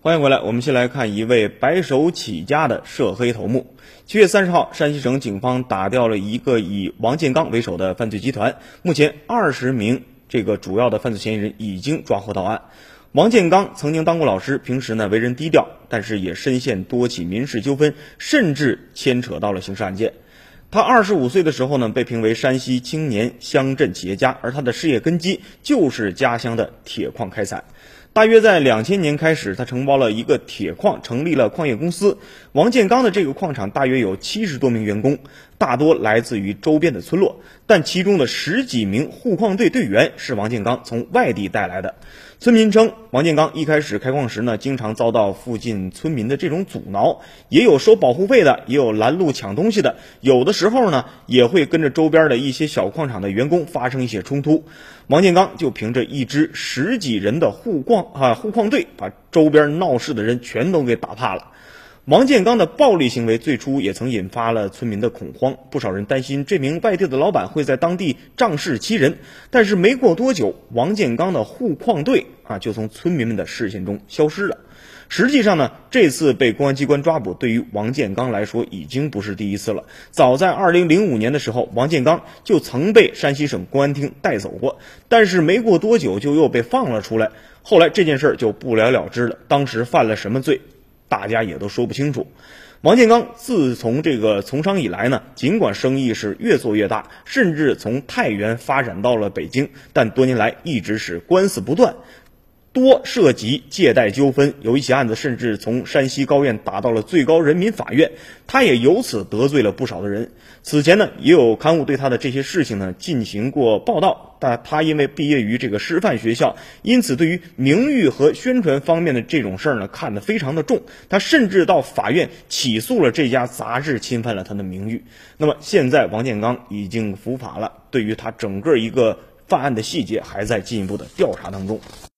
欢迎回来，我们先来看一位白手起家的涉黑头目。七月三十号，山西省警方打掉了一个以王建刚为首的犯罪集团，目前二十名这个主要的犯罪嫌疑人已经抓获到案。王建刚曾经当过老师，平时呢为人低调，但是也深陷多起民事纠纷，甚至牵扯到了刑事案件。他二十五岁的时候呢，被评为山西青年乡镇企业家，而他的事业根基就是家乡的铁矿开采。大约在两千年开始，他承包了一个铁矿，成立了矿业公司。王建刚的这个矿场大约有七十多名员工，大多来自于周边的村落，但其中的十几名护矿队队员是王建刚从外地带来的。村民称，王建刚一开始开矿时呢，经常遭到附近村民的这种阻挠，也有收保护费的，也有拦路抢东西的，有的时候呢，也会跟着周边的一些小矿场的员工发生一些冲突。王建刚就凭着一支十几人的护矿啊护矿队，把周边闹事的人全都给打怕了。王建刚的暴力行为最初也曾引发了村民的恐慌，不少人担心这名外地的老板会在当地仗势欺人。但是没过多久，王建刚的护矿队啊就从村民们的视线中消失了。实际上呢，这次被公安机关抓捕，对于王建刚来说已经不是第一次了。早在2005年的时候，王建刚就曾被山西省公安厅带走过，但是没过多久就又被放了出来。后来这件事儿就不了了之了。当时犯了什么罪？大家也都说不清楚。王建刚自从这个从商以来呢，尽管生意是越做越大，甚至从太原发展到了北京，但多年来一直是官司不断。多涉及借贷纠纷，有一起案子甚至从山西高院打到了最高人民法院，他也由此得罪了不少的人。此前呢，也有刊物对他的这些事情呢进行过报道，但他因为毕业于这个师范学校，因此对于名誉和宣传方面的这种事儿呢看得非常的重。他甚至到法院起诉了这家杂志侵犯了他的名誉。那么现在王建刚已经伏法了，对于他整个一个犯案的细节还在进一步的调查当中。